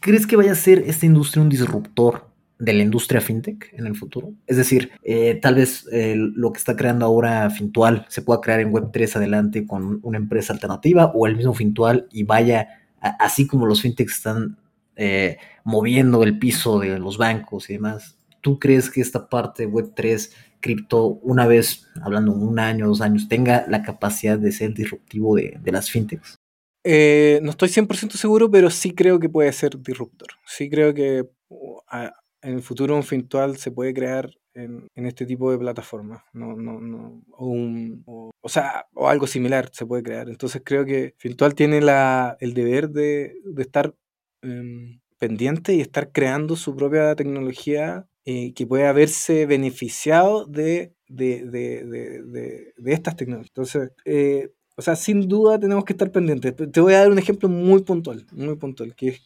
¿Crees que vaya a ser esta industria un disruptor de la industria fintech en el futuro? Es decir, eh, tal vez eh, lo que está creando ahora Fintual se pueda crear en Web3 adelante con una empresa alternativa o el mismo Fintual y vaya, así como los fintechs están eh, moviendo el piso de los bancos y demás, ¿tú crees que esta parte de Web3 cripto, una vez, hablando un año, dos años, tenga la capacidad de ser disruptivo de, las fintechs? Eh, no estoy 100% seguro, pero sí creo que puede ser disruptor. Sí creo que uh, en el futuro un Fintual se puede crear en, este tipo de plataformas. No, no, no, o, o, sea, o algo similar se puede crear. Entonces creo que Fintual tiene la, el deber de, de estar em, pendiente y estar creando su propia tecnología eh, que puede haberse beneficiado de, de, de, de estas tecnologías. Entonces, eh, o sea, sin duda tenemos que estar pendientes. Te voy a dar un ejemplo muy puntual, muy puntual, que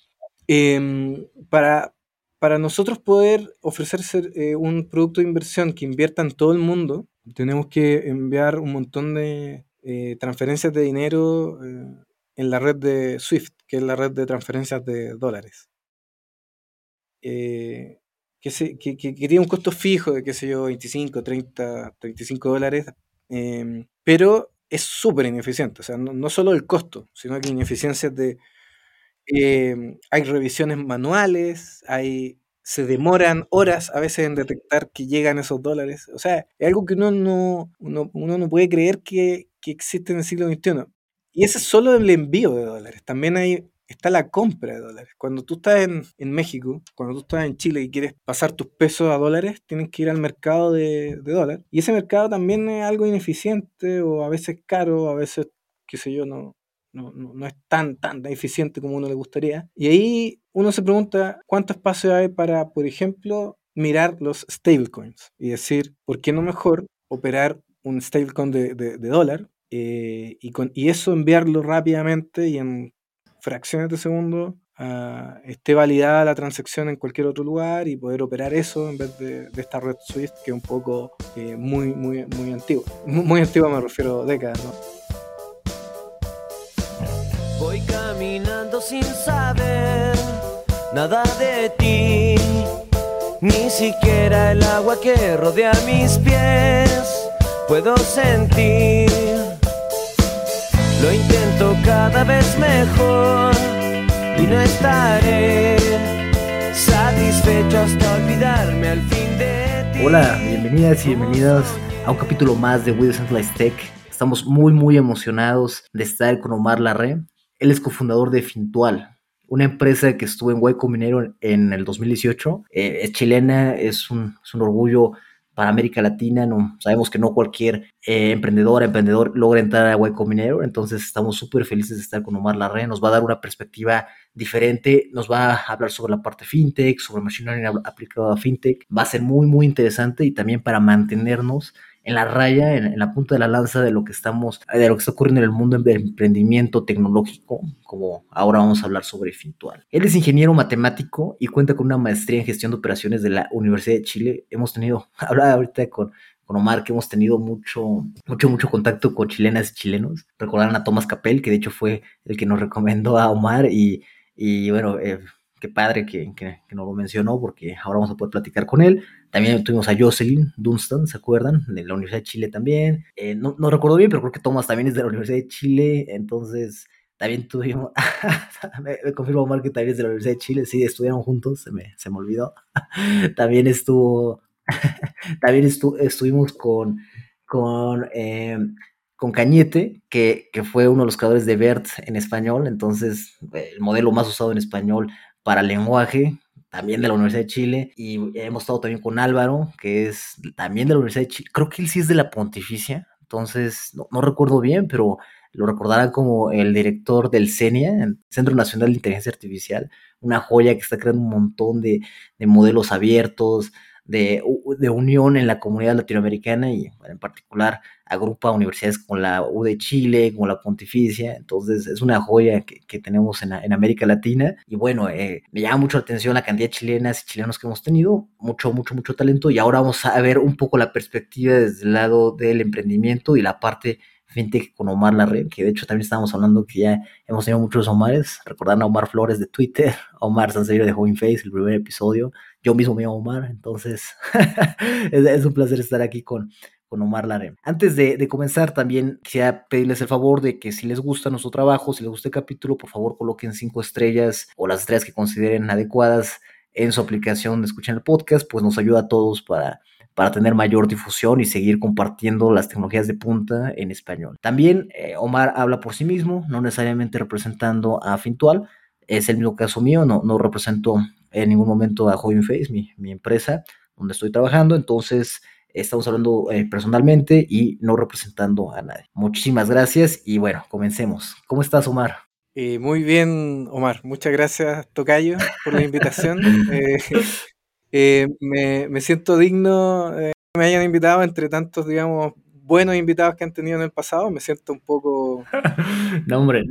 em, para, para nosotros poder ofrecer eh, un producto de inversión que invierta en todo el mundo, tenemos que enviar un montón de transferencias de dinero en la red de SWIFT, que es la red de transferencias de dólares. Eh, que, se, que, tiene un costo fijo de, qué sé yo, 25, 30, 35 dólares, em, pero es súper ineficiente. O sea, no, solo el costo, sino que ineficiencias de... Em, hay revisiones manuales, hay, se demoran horas a veces en detectar que llegan esos dólares. O sea, es algo que uno no, uno, no puede creer que, que existe en el siglo XXI. Y ese es solo el envío de dólares. También hay está la compra de dólares. Cuando tú estás en, México, cuando tú estás en Chile y quieres pasar tus pesos a dólares, tienes que ir al mercado de, de dólares. Y ese mercado también es algo ineficiente o a veces caro, a veces, qué sé yo, no, no, no, es tan, tan eficiente como uno le gustaría. Y ahí uno se pregunta cuánto espacio hay para, por ejemplo, mirar los stablecoins y decir, ¿por qué no mejor operar un stablecoin de, de, dólar eh, y, con, y eso enviarlo rápidamente y en fracciones de segundo uh, esté validada la transacción en cualquier otro lugar y poder operar eso en vez de, esta red Swift que es un poco eh, muy, muy, muy antigua. Muy, antigua me refiero a décadas, ¿no? Voy caminando sin saber nada de ti, ni siquiera el agua que rodea mis pies puedo sentir lo intento cada vez mejor y no estaré satisfecho hasta olvidarme al fin de. Hola, bienvenidas y bienvenidos a un capítulo más de We Centralized Tech. Estamos muy muy emocionados de estar con Omar Larre. Él es cofundador de Fintual, una empresa que estuvo en Hueco Minero en el 2018. Eh, es chilena, es un orgullo América Latina. No, sabemos que no cualquier eh, emprendedor, emprendedor logra entrar a Hueco Minero, entonces estamos súper felices de estar con Omar Larre. Nos va a dar una perspectiva diferente, nos va a hablar sobre la parte fintech, sobre machine learning aplicado a fintech. Va a ser muy, muy interesante y también para mantenernos en la raya, en, la punta de la lanza de lo que estamos, de lo que está ocurriendo en el mundo del emprendimiento tecnológico, como ahora vamos a hablar sobre Fintual. Él es ingeniero matemático y cuenta con una maestría en gestión de operaciones de la Universidad de Chile. Hemos tenido, habla ahorita con, con Omar, que hemos tenido mucho, mucho, mucho contacto con chilenas y chilenos. Recordarán a Tomás Capel, que de hecho fue el que nos recomendó a Omar y, y bueno, eh, qué padre que, que, nos lo mencionó porque ahora vamos a poder platicar con él. También tuvimos a Jocelyn Dunstan, ¿se acuerdan? De la Universidad de Chile también. Eh, no, no recuerdo bien, pero creo que Thomas también es de la Universidad de Chile, entonces también tuvimos, me, me confirmó Omar que también es de la Universidad de Chile, sí, estudiaron juntos, se me, se me olvidó. también estuvo, también estu, estuvimos con, con eh, con Cañete, que, que, fue uno de los creadores de BERT en español, entonces el modelo más usado en español para lenguaje, también de la Universidad de Chile, y hemos estado también con Álvaro, que es también de la Universidad de Chile, creo que él sí es de la Pontificia, entonces no, no recuerdo bien, pero lo recordarán como el director del CENIA, Centro Nacional de Inteligencia Artificial, una joya que está creando un montón de, de modelos abiertos, de, de, unión en la comunidad latinoamericana y en particular agrupa universidades como la U de Chile, como la Pontificia, entonces es una joya que, que tenemos en, en, América Latina. Y bueno, eh, me llama mucho la atención la cantidad de chilenas y chilenos que hemos tenido, mucho, mucho, mucho talento. Y ahora vamos a ver un poco la perspectiva desde el lado del emprendimiento y la parte FinTech con Omar Larre, que de hecho también estábamos hablando que ya hemos tenido muchos Omares, recordando a Omar Flores de Twitter, Omar Sanserio de Joven Face, el primer episodio, yo mismo me llamo Omar, entonces es, un placer estar aquí con, con Omar Larre. Antes de, comenzar, también quisiera pedirles el favor de que si les gusta nuestro trabajo, si les gusta el capítulo, por favor coloquen cinco estrellas o las estrellas que consideren adecuadas en su aplicación de escuchar el podcast, pues nos ayuda a todos para para tener mayor difusión y seguir compartiendo las tecnologías de punta en español. También eh, Omar habla por sí mismo, no necesariamente representando a Fintual, es el mismo caso mío, no, no represento en ningún momento a Joven Face, mi, mi empresa donde estoy trabajando, entonces estamos hablando eh, personalmente y no representando a nadie. Muchísimas gracias y bueno, comencemos. ¿Cómo estás, Omar? Eh, muy bien, Omar. Muchas gracias, Tocayo, por la invitación. Eh, me, me, siento digno que me hayan invitado entre tantos, digamos, buenos invitados que han tenido en el pasado. Me siento un poco. no, hombre.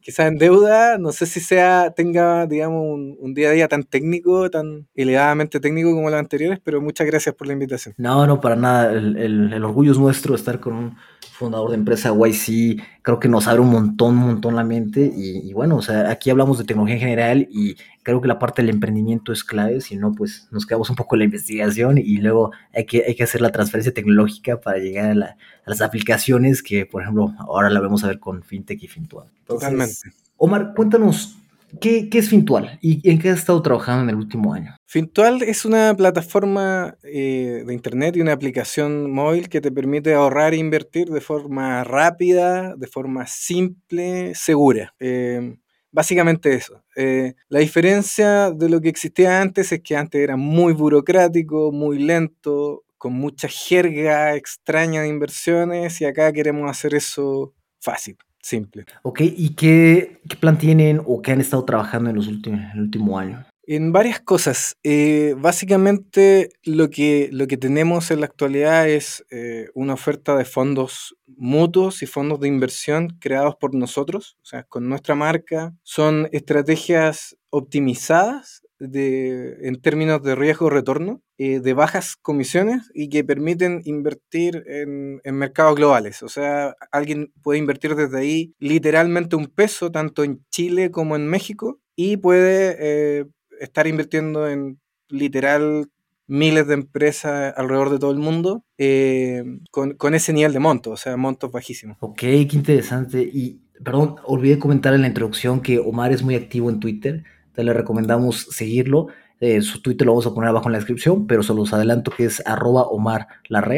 Quizás en deuda, no sé si sea, tenga, digamos, un, día a día tan técnico, tan elevadamente técnico como los anteriores, pero muchas gracias por la invitación. No, no, para nada. El, el, el orgullo es nuestro estar con un fundador de empresa YC, creo que nos abre un montón, un montón la mente y, bueno, o sea, aquí hablamos de tecnología en general y creo que la parte del emprendimiento es clave, si no, pues nos quedamos un poco en la investigación y luego hay que, hay que hacer la transferencia tecnológica para llegar a, las aplicaciones que, por ejemplo, ahora la vamos a ver con FinTech y Fintual. Totalmente. Omar, cuéntanos ¿Qué, es Fintual y en qué has estado trabajando en el último año? Fintual es una plataforma eh, de internet y una aplicación móvil que te permite ahorrar e invertir de forma rápida, de forma simple, segura. Eh, básicamente eso. Eh, la diferencia de lo que existía antes es que antes era muy burocrático, muy lento, con mucha jerga extraña de inversiones y acá queremos hacer eso fácil simple. Ok, ¿y qué, plan tienen o qué han estado trabajando en, los últimos, el último año? En varias cosas. Eh, básicamente lo que, lo que tenemos en la actualidad es eh, una oferta de fondos mutuos y fondos de inversión creados por nosotros, o sea, con nuestra marca. Son estrategias optimizadas en términos de riesgo-retorno, eh, de bajas comisiones y que permiten invertir en, mercados globales. O sea, alguien puede invertir desde ahí literalmente un peso, tanto en Chile como en México, y puede eh, estar invirtiendo en literal miles de empresas alrededor de todo el mundo eh, con, con, ese nivel de monto, o sea, montos bajísimos. Ok, qué interesante. Y, perdón, olvidé comentar en la introducción que Omar es muy activo en Twitter te le recomendamos seguirlo. Eh, su Twitter lo vamos a poner abajo en la descripción, pero se los adelanto que es arroba Omar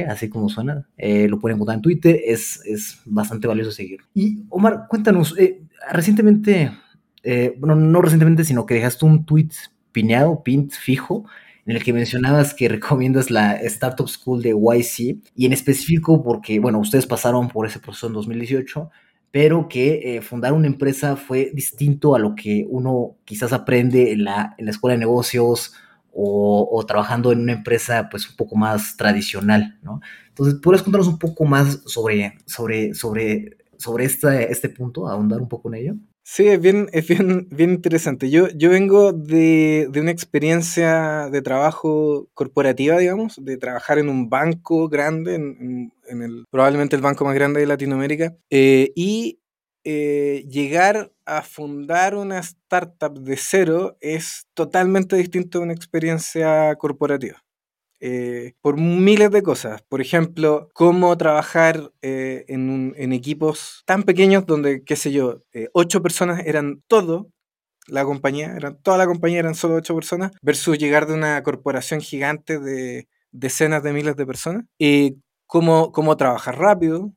así como suena. Eh, lo pueden encontrar en Twitter, es, es bastante valioso seguirlo. Y Omar, cuéntanos, eh, recientemente, bueno, no recientemente, sino que dejaste un tweet pineado, pint fijo, en el que mencionabas que recomiendas la Startup School de YC, y en específico porque, bueno, ustedes pasaron por ese proceso en 2018, pero que eh, fundar una empresa fue distinto a lo que uno quizás aprende en la, en la escuela de negocios o, trabajando en una empresa pues un poco más tradicional, ¿no? Entonces, ¿puedes contarnos un poco más sobre, sobre, sobre, sobre este, este punto, ahondar un poco en ello? Sí, es bien, es bien, bien interesante. Yo, yo vengo de, de, una experiencia de trabajo corporativa, digamos, de trabajar en un banco grande, en, en, el, probablemente el banco más grande de Latinoamérica, eh, y eh, llegar a fundar una startup de cero es totalmente distinto de una experiencia corporativa. Eh, por miles de cosas. Por ejemplo, cómo trabajar eh, en, equipos tan pequeños donde, qué sé yo, ocho personas eran todo, la compañía, eran, toda la compañía eran solo ocho personas, versus llegar de una corporación gigante de decenas de miles de personas. Cómo, cómo trabajar rápido,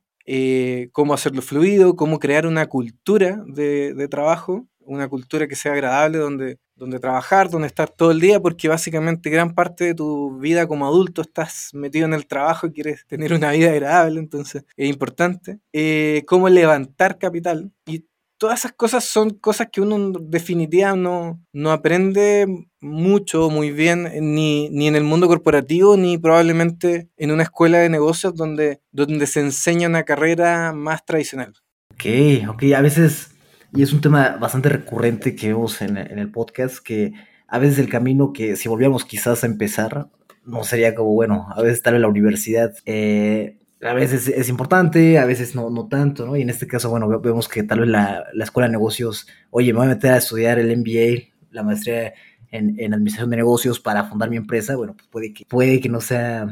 cómo hacerlo fluido, cómo crear una cultura de, de trabajo una cultura que sea agradable, donde donde trabajar, donde estar todo el día, porque básicamente gran parte de tu vida como adulto estás metido en el trabajo y quieres tener una vida agradable, entonces es importante. Eh, cómo levantar capital. Y todas esas cosas son cosas que uno en definitiva no, no aprende mucho, muy bien, ni, ni, en el mundo corporativo, ni probablemente en una escuela de negocios donde, donde se enseña una carrera más tradicional. Ok, ok, a veces y es un tema bastante recurrente que vemos en, el podcast, que a veces el camino que si volviéramos quizás a empezar, no sería como, bueno, a veces estar en la universidad, eh, a veces es importante, a veces no, no tanto, ¿no? Y en este caso, bueno, vemos que tal vez la, la escuela de negocios, oye, me voy a meter a estudiar el MBA, la maestría en, en, administración de negocios para fundar mi empresa, bueno, pues puede que, puede que no sea,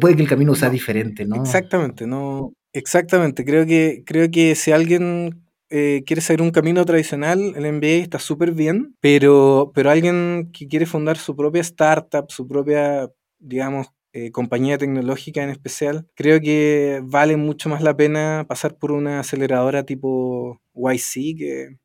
puede que el camino sea diferente, ¿no? Exactamente, no, exactamente. Creo que, creo que si alguien eh, quiere seguir un camino tradicional, el MBA está súper bien, pero, pero alguien que quiere fundar su propia startup, su propia, digamos, eh, compañía tecnológica en especial, creo que vale mucho más la pena pasar por una aceleradora tipo YC que,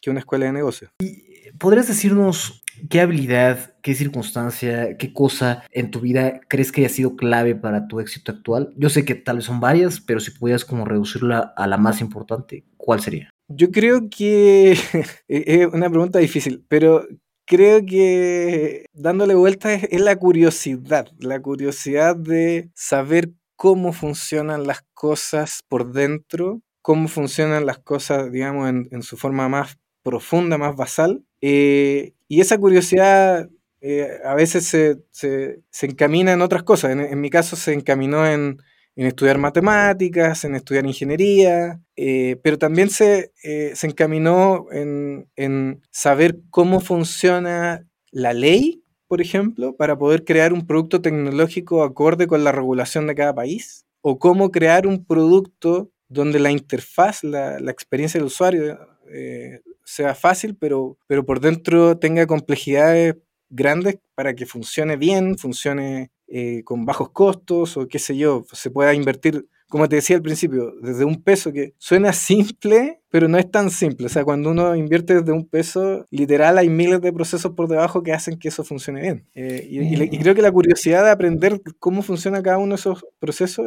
que una escuela de negocios. ¿Y podrías decirnos qué habilidad, qué circunstancia, qué cosa en tu vida crees que haya sido clave para tu éxito actual? Yo sé que tal vez son varias, pero si pudieras como reducirla a la más importante, ¿cuál sería? Yo creo que es una pregunta difícil, pero creo que dándole vueltas es, la curiosidad, la curiosidad de saber cómo funcionan las cosas por dentro, cómo funcionan las cosas, digamos, en, su forma más profunda, más basal. Eh, y esa curiosidad eh, a veces se, encamina en otras cosas. en, mi caso se encaminó en, en estudiar matemáticas, en estudiar ingeniería, eh, pero también se, eh, se encaminó en, en, saber cómo funciona la ley, por ejemplo, para poder crear un producto tecnológico acorde con la regulación de cada país, o cómo crear un producto donde la interfaz, la, la experiencia del usuario eh, sea fácil, pero, pero por dentro tenga complejidades grandes para que funcione bien, funcione eh, con bajos costos o qué sé yo, se pueda invertir, como te decía al principio, desde un peso que suena simple, pero no es tan simple. O sea, cuando uno invierte desde un peso, literal hay miles de procesos por debajo que hacen que eso funcione bien. Eh, y, creo que la curiosidad de aprender cómo funciona cada uno de esos procesos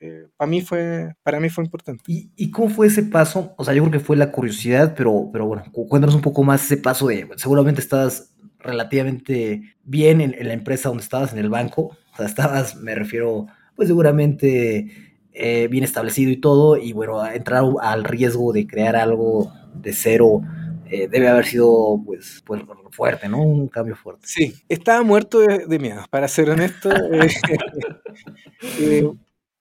eh, para mí fue para mí fue importante. ¿Y, cómo fue ese paso? O sea, yo creo que fue la curiosidad, pero, pero bueno, cuéntanos un poco más ese paso de, seguramente estabas relativamente bien en, la empresa donde estabas, en el banco. O sea, estabas, me refiero, pues seguramente eh, bien establecido y todo. Y bueno, entrar al riesgo de crear algo de cero eh, debe haber sido, pues, pues, fuerte, ¿no? Un cambio fuerte. Sí, estaba muerto de, miedo, para ser honesto. Eh,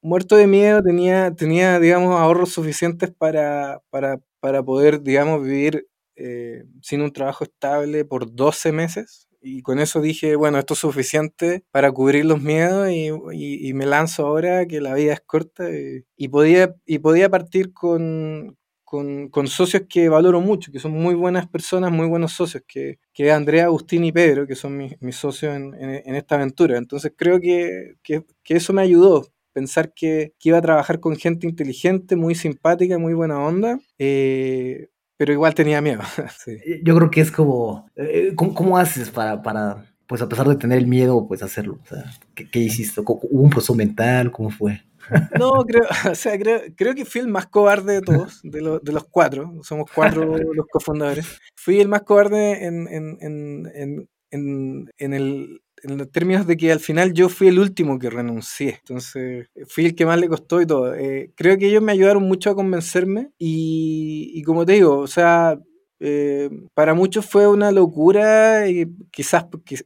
muerto de miedo, tenía, tenía digamos, ahorros suficientes para, para, para poder, digamos, vivir eh, sin un trabajo estable por 12 meses. Y con eso dije, bueno, esto es suficiente para cubrir los miedos y, me lanzo ahora que la vida es corta. Y, podía, y podía partir con, con, socios que valoro mucho, que son muy buenas personas, muy buenos socios, que, que Andrea, Agustín y Pedro, que son mis, mis socios en, en, esta aventura. Entonces creo que, que, que eso me ayudó, pensar que, que, iba a trabajar con gente inteligente, muy simpática, muy buena onda, eh, pero igual tenía miedo. Yo creo que es como, eh, ¿cómo, haces para, para, pues a pesar de tener el miedo, pues hacerlo? O sea, ¿qué, hiciste? ¿Hubo un proceso mental? ¿Cómo fue? No, creo, o sea, creo, creo que fui el más cobarde de todos, de, de los cuatro, somos cuatro los cofundadores. Fui el más cobarde en, en, en, en, en el, en términos de que al final yo fui el último que renuncié. Entonces, fui el que más le costó y todo. Eh, creo que ellos me ayudaron mucho a convencerme y, y como te digo, o sea, eh, para muchos fue una locura y quizás,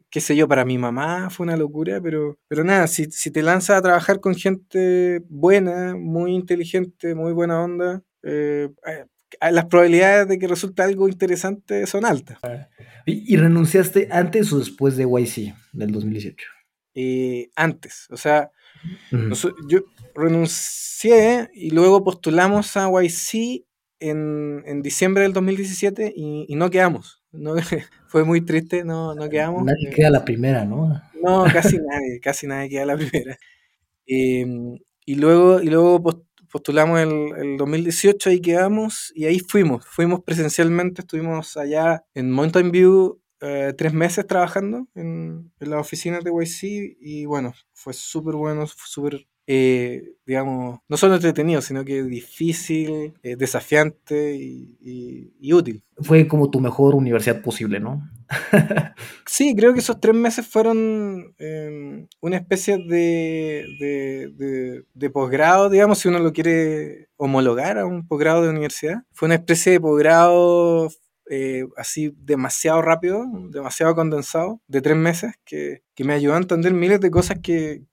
qué, sé yo, para mi mamá fue una locura, pero, pero nada, si, si te lanzas a trabajar con gente buena, muy inteligente, muy buena onda, eh, las probabilidades de que resulte algo interesante son altas. ¿Y, renunciaste antes o después de YC del 2018? Eh, antes, o sea, yo renuncié y luego postulamos a YC en, en diciembre del 2017 y, y no quedamos. No, fue muy triste, no, no quedamos. Nadie queda la primera, ¿no? No, casi nadie, casi nadie queda la primera. Em, y luego, y luego postulamos el, el 2018 y quedamos y ahí fuimos, fuimos presencialmente, estuvimos allá en Mountain View eh, tres meses trabajando en, en las oficinas de YC y bueno, fue súper bueno, súper eh, digamos, no solo entretenido, sino que difícil, eh, desafiante y, útil. Fue como tu mejor universidad posible, ¿no? sí, creo que esos tres meses fueron em, una especie de, de, posgrado, digamos, si uno lo quiere homologar a un posgrado de universidad. Fue una especie de posgrado eh, así demasiado rápido, demasiado condensado, de tres meses, que, me ayudó a entender miles de cosas que,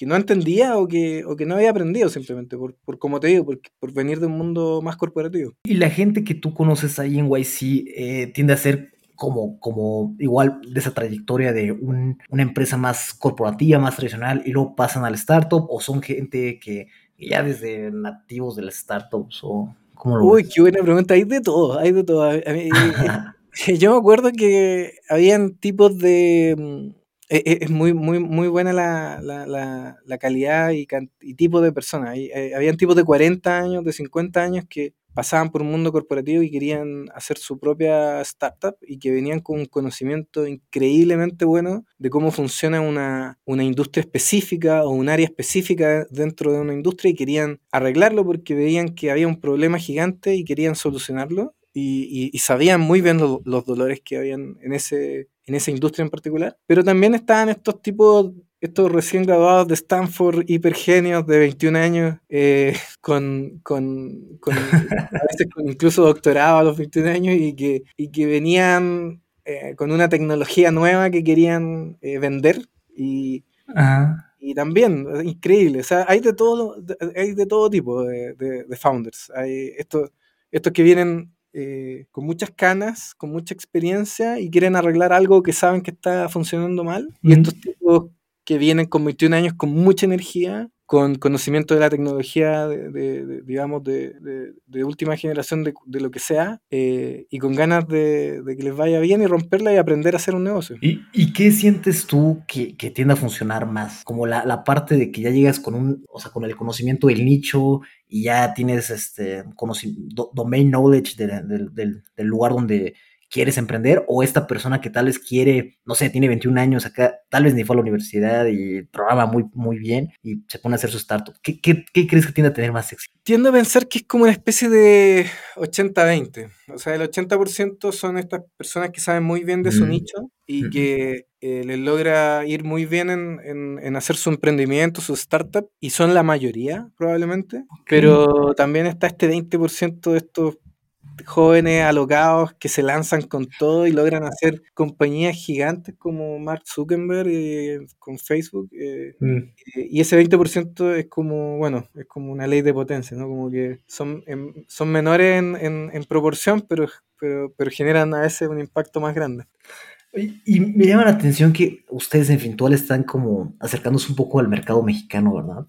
no entendía o que, o que no había aprendido simplemente, por, por como te digo, por, por venir de un mundo más corporativo. Y la gente que tú conoces ahí en YC eh, tiende a ser como, como igual de esa trayectoria de una empresa más corporativa, más tradicional, y luego pasan al startup, o son gente que ya desde nativos de las startups, o Uy, qué buena pregunta. Hay de todo, hay de todo. yo me acuerdo que habían tipos de... Mm, e, e, es muy, muy, muy buena la, la, la, calidad y, y, tipo de personas. Eh, habían tipos de 40 años, de 50 años que pasaban por un mundo corporativo y querían hacer su propia startup y que venían con un conocimiento increíblemente bueno de cómo funciona una, una industria específica o un área específica dentro de una industria y querían arreglarlo porque veían que había un problema gigante y querían solucionarlo y, sabían muy bien los dolores que habían en, ese, en esa industria en particular. Pero también estaban estos tipos estos recién graduados de Stanford, hipergenios de 21 años, eh, con, con, con, a veces con incluso doctorado a los 21 años y que, y que venían eh, con una tecnología nueva que querían eh, vender y, y también, increíble, o sea, hay de todo, hay de todo tipo de, de, founders. Hay estos, estos que vienen con muchas canas, con mucha experiencia y quieren arreglar algo que saben que está funcionando mal. Y estos tipos que vienen con 21 años con mucha energía, con conocimiento de la tecnología, de, digamos, de, última generación de, lo que sea, eh, y con ganas de, que les vaya bien y romperla y aprender a hacer un negocio. ¿Y, qué sientes tú que, que, tiende a funcionar más? Como la, parte de que ya llegas con un, o sea, con el conocimiento del nicho y ya tienes este domain knowledge del, del lugar donde quieres emprender o esta persona que tal vez quiere, no sé, tiene 21 años acá, tal vez ni fue a la universidad y programa muy, muy bien y se pone a hacer su startup. ¿Qué, qué, qué crees que tiende a tener más éxito? Tiendo a pensar que es como una especie de 80-20. O sea, el 80% son estas personas que saben muy bien de su nicho y que eh, les logra ir muy bien en, en, hacer su emprendimiento, su startup, y son la mayoría probablemente, pero también está este 20% de estos jóvenes alocados que se lanzan con todo y logran hacer compañías gigantes como Mark Zuckerberg eh, con Facebook. Eh, mm. eh, y ese 20% es como, bueno, es como una ley de potencia, ¿no? Como que son, son menores en, en, proporción, pero, pero, pero generan a veces un impacto más grande. Y me llama la atención que ustedes en Fintual están como acercándose un poco al mercado mexicano, ¿verdad?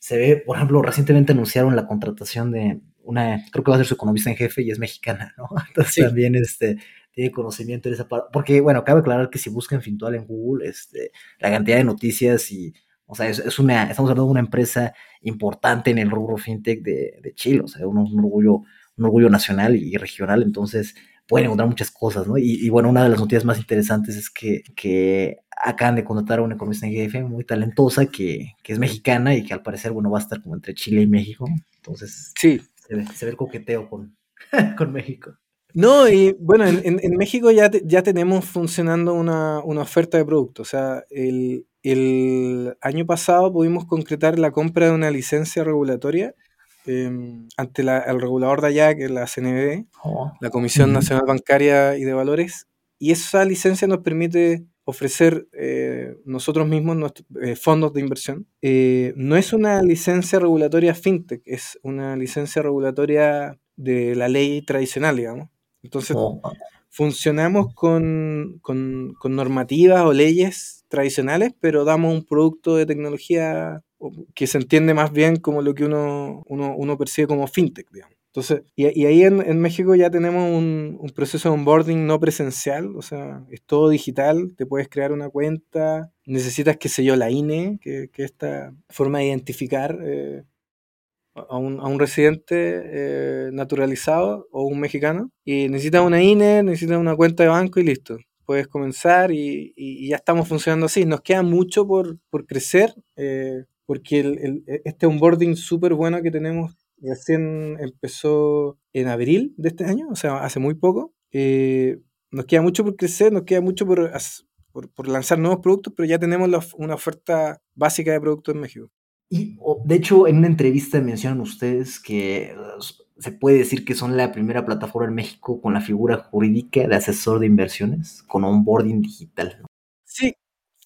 se ve, por ejemplo, recientemente anunciaron la contratación de, una, creo que va a ser su economista en jefe y es mexicana, ¿no? Entonces también este, tiene conocimiento de esa parte. Porque, bueno, cabe aclarar que si buscan Fintual en Google, este, la cantidad de noticias y, o sea, es, una, estamos hablando de una empresa importante en el rubro fintech de, de Chile, o sea, un, orgullo, un orgullo nacional y regional, entonces pueden encontrar muchas cosas, ¿no? Y, bueno, una de las noticias más interesantes es que, que acaban de contratar a una economista en jefe muy talentosa que, que, es mexicana y que al parecer, bueno, va a estar como entre Chile y México. Entonces, sí, se ve, el coqueteo con, con México. No, y bueno, en, en México ya, ya tenemos funcionando una, una, oferta de producto. O sea, el, el, año pasado pudimos concretar la compra de una licencia regulatoria em, ante la, el regulador de allá, que es la CNB, oh. la Comisión Nacional Bancaria y de Valores. Y esa licencia nos permite ofrecer eh, nosotros mismos nuestros, eh, fondos de inversión. Eh, no es una licencia regulatoria fintech, es una licencia regulatoria de la ley tradicional, digamos. Entonces, oh. funcionamos con, con, con, normativas o leyes tradicionales, pero damos un producto de tecnología que se entiende más bien como lo que uno, uno, uno percibe como fintech, digamos. Entonces, y, ahí en, México ya tenemos un, proceso de onboarding no presencial, o sea, es todo digital, te puedes crear una cuenta, necesitas, qué sé yo, la INE, que, es esta forma de identificar eh, a, un, residente eh, naturalizado o un mexicano, y necesitas una INE, necesitas una cuenta de banco y listo. Puedes comenzar y, ya estamos funcionando así. Nos queda mucho por, crecer, eh, porque el, este onboarding súper bueno que tenemos recién empezó en abril de este año, o sea, hace muy poco. Eh, nos queda mucho por crecer, nos queda mucho por, por, lanzar nuevos productos, pero ya tenemos una oferta básica de productos en México. Y de hecho, en una entrevista mencionan ustedes que se puede decir que son la primera plataforma en México con la figura jurídica de asesor de inversiones, con onboarding digital. Sí,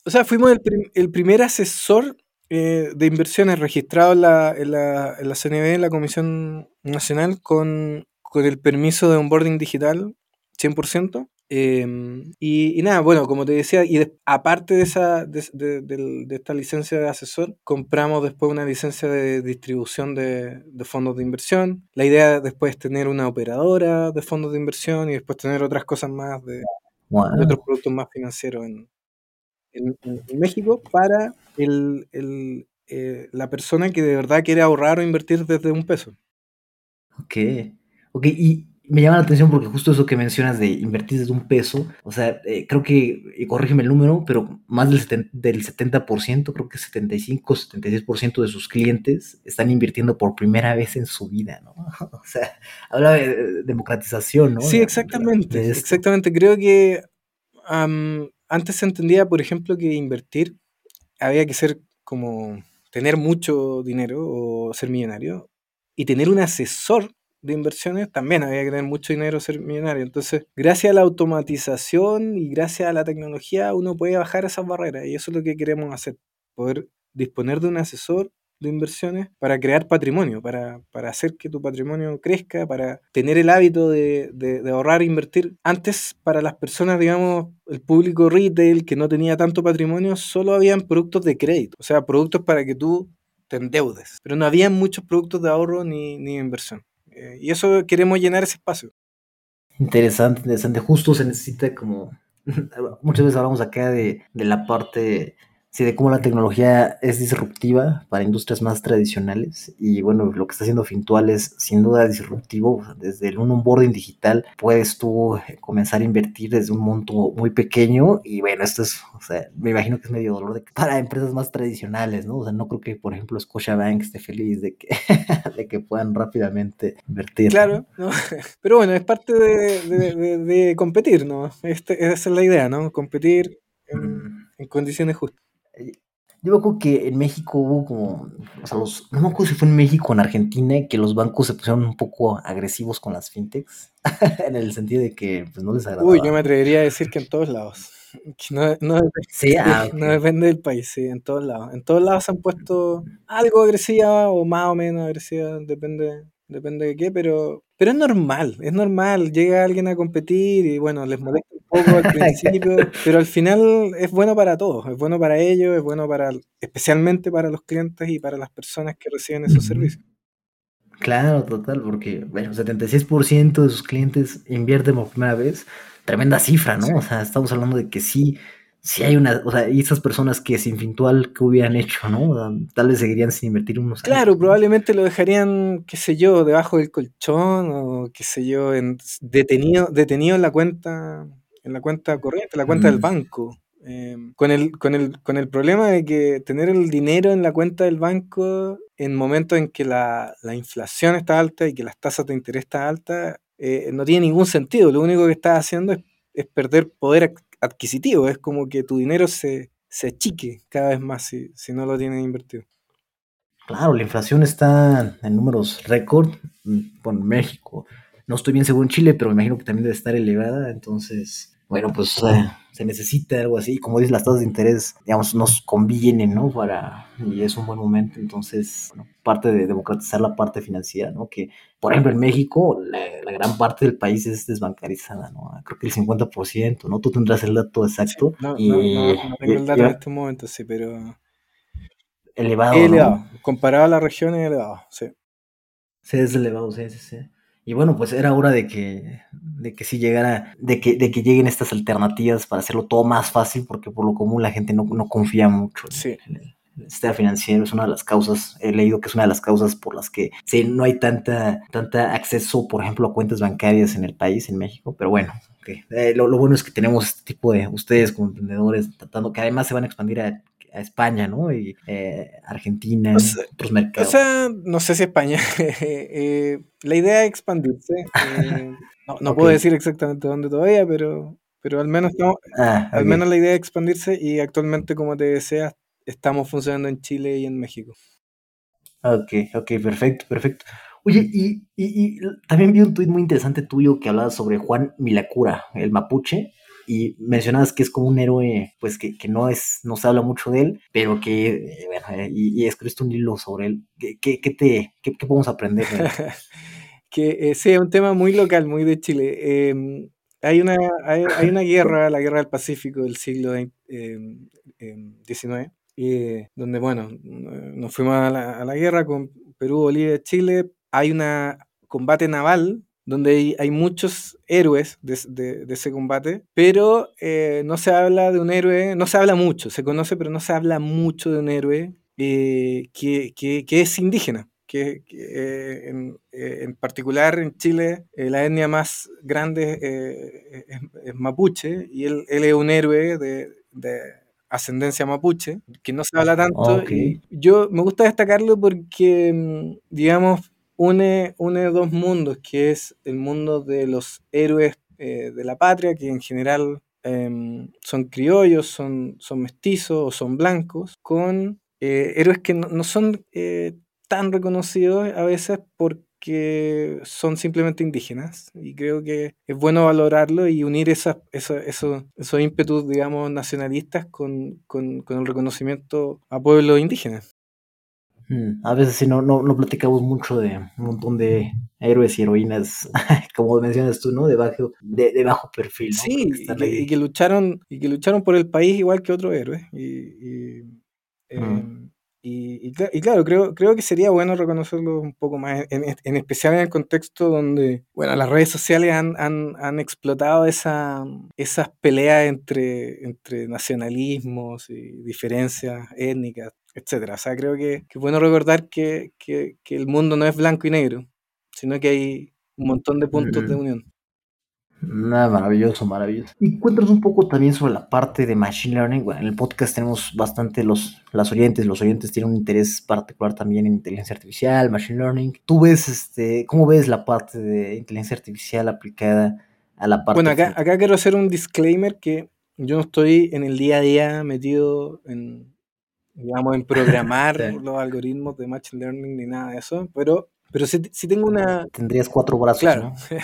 o sea, fuimos el, primer asesor eh, de inversiones registrado en la, en, la, en la CNB, en la Comisión Nacional, con, con el permiso de onboarding digital 100%. Em, y, nada, bueno, como te decía, y aparte de, esa, de, esta licencia de asesor, compramos después una licencia de distribución de, fondos de inversión. La idea después es tener una operadora de fondos de inversión y después tener otras cosas más de otros productos más financieros en, México para el, eh, la persona que de verdad quiere ahorrar o invertir desde un peso. Ok, ok, y me llama la atención porque justo eso que mencionas de invertir desde un peso, o sea, eh, creo que, y corrígeme el número, pero más del, del 70%, creo que 75, 76% de sus clientes están invirtiendo por primera vez en su vida, ¿no? O sea, habla de democratización, ¿no? Sí, exactamente, exactamente. Creo que antes se entendía, por ejemplo, que invertir había que ser como tener mucho dinero o ser millonario y tener un asesor de inversiones, también había que tener mucho dinero ser millonario. Entonces, gracias a la automatización y gracias a la tecnología, uno puede bajar esas barreras y eso es lo que queremos hacer, poder disponer de un asesor de inversiones para crear patrimonio, para, hacer que tu patrimonio crezca, para tener el hábito de, de, ahorrar e invertir. Antes, para las personas, digamos, el público retail que no tenía tanto patrimonio, solo habían productos de crédito, o sea, productos para que tú te endeudes, pero no había muchos productos de ahorro ni, ni inversión. Eh, y eso queremos llenar ese espacio. Interesante, interesante. Justo se necesita como, muchas veces hablamos acá de, de la parte Sí, de cómo la tecnología es disruptiva para industrias más tradicionales y bueno, lo que está haciendo Fintual es sin duda disruptivo. Desde el un onboarding digital puedes tú eh, comenzar a invertir desde un monto muy pequeño y bueno, esto es, o sea, me imagino que es medio dolor de para empresas más tradicionales, ¿no? O sea, no creo que, por ejemplo, Scotiabank esté feliz de que, de que puedan rápidamente invertir. Claro, ¿no? pero bueno, es parte de, de, competir, ¿no? Este, esa es la idea, ¿no? Competir en, mm. en condiciones justas. Yo creo que en México hubo como, o sea, los, no me acuerdo si fue en México o en Argentina, que los bancos se pusieron un poco agresivos con las fintechs, en el sentido de que pues, no les agradaba. Uy, yo me atrevería a decir que en todos lados. No, no, ah, no, depende del país, sí, en todos lados. En todos lados se han puesto algo agresiva o más o menos agresiva, depende, depende de qué, pero, pero es normal, es normal. Llega alguien a competir y bueno, les molesta un poco al principio, pero al final es bueno para todos, es bueno para ellos, es bueno para, especialmente para los clientes y para las personas que reciben esos servicios. Claro, total, porque bueno, 76% de sus clientes invierten por primera vez, tremenda cifra, ¿no? O sea, estamos hablando de que sí si hay una, o sea, y esas personas que sin Fintual, ¿qué hubieran hecho, no? Tal vez seguirían sin invertir unos Claro, probablemente lo dejarían, qué sé yo, debajo del colchón o qué sé yo, en, detenido, detenido en la cuenta, en la cuenta corriente, la cuenta del mm. banco. Em, con, el, con, el, con el problema de que tener el dinero en la cuenta del banco en momentos en que la, inflación está alta y que las tasas de interés están altas, eh, no tiene ningún sentido. Lo único que estás haciendo es, es perder poder adquisitivo, es como que tu dinero se, se achique cada vez más si, si no lo tienes invertido. Claro, la inflación está en números récord por mm, México. No estoy bien seguro en Chile, pero me imagino que también debe estar elevada. Entonces, bueno, pues eh, se necesita algo así. Como dices, las tasas de interés, digamos, nos convienen, ¿no? Para, y es un buen momento. Entonces, parte de democratizar la parte financiera, ¿no? Que, por ejemplo, en México, la, gran parte del país es desbancarizada, ¿no? Creo que el 50%, ¿no? Tú tendrás el dato exacto. no, y, no, no, tengo el dato en este momento, sí, pero... Elevado. elevado. Comparado a la región, elevado, sí. Sí, es elevado, sí, sí, sí. Y bueno, pues era hora de que, de que sí llegara, de que, de que lleguen estas alternativas para hacerlo todo más fácil, porque por lo común la gente no, no confía mucho en, el, sistema financiero. Es una de las causas, he leído que es una de las causas por las que sí, no hay tanta, tanta acceso, por ejemplo, a cuentas bancarias en el país, en México. Pero bueno, eh, lo, lo, bueno es que tenemos este tipo de, ustedes como emprendedores, tratando que además se van a expandir a a España, ¿no? Y eh, Argentina, otros mercados. O sea, no sé si España. Eh, la idea es expandirse. Eh, no, puedo decir exactamente dónde todavía, pero, pero al menos ah, al menos la idea es expandirse y actualmente, como te decía, estamos funcionando en Chile y en México. Ok, ok, perfecto, perfecto. Oye, y, y, y también vi un tuit muy interesante tuyo que hablaba sobre Juan Milacura, el mapuche, y mencionabas que es como un héroe, pues que, que no es, no se habla mucho de él, pero que, eh, bueno, eh, y, y, escribiste un libro sobre él. ¿Qué, qué, qué te, qué, podemos aprender? que eh, sí, es un tema muy local, muy de Chile. Eh, hay, una, hay, una guerra, la guerra del Pacífico del siglo XIX, eh, donde, bueno, nos fuimos a la, a la guerra con Perú, Bolivia, Chile. Hay un combate naval donde hay, hay muchos héroes de, de, de, ese combate, pero eh, no se habla de un héroe, no se habla mucho, se conoce, pero no se habla mucho de un héroe eh, que, que, que, es indígena. Que, eh, en, eh, en, particular en Chile la etnia más grande es, es, mapuche y él, él, es un héroe de, de ascendencia mapuche, que no se habla tanto. Okay. Y yo me gusta destacarlo porque, mm, digamos, une, une dos mundos, que es el mundo de los héroes eh, de la patria, que en general eh, son criollos, son, son mestizos o son blancos, con eh, héroes que no, no son eh, tan reconocidos a veces porque son simplemente indígenas. Y creo que es bueno valorarlo y unir esas, esos, esos, esos ímpetus, digamos, nacionalistas con, con, con el reconocimiento a pueblos indígenas. Mm, a veces sí no, no, no, platicamos mucho de un montón de héroes y heroínas, como mencionas tú, ¿no? De bajo, de, de bajo perfil. ¿no? Sí, y que, y que, lucharon, y que lucharon por el país igual que otros héroes. Y, y, eh, mm. y, y, claro, creo, creo que sería bueno reconocerlo un poco más, en, en, especial en el contexto donde, bueno, las redes sociales han, han, han explotado esa, esas peleas entre, entre nacionalismos y diferencias étnicas etcétera. O sea, creo que, que es bueno recordar que, que, que, el mundo no es blanco y negro, sino que hay un montón de puntos mm. de unión. Nada, maravilloso, maravilloso. Y cuéntanos un poco también sobre la parte de Machine Learning. Bueno, en el podcast tenemos bastante los, las oyentes, los oyentes tienen un interés particular también en inteligencia artificial, Machine Learning. ¿Tú ves, este, cómo ves la parte de inteligencia artificial aplicada a la parte... Bueno, acá, acá quiero hacer un disclaimer que yo no estoy en el día a día metido en, digamos, en programar sí. los algoritmos de Machine Learning ni nada de eso, pero, pero sí, sí tengo una... Tendrías cuatro brazos, claro. ¿no?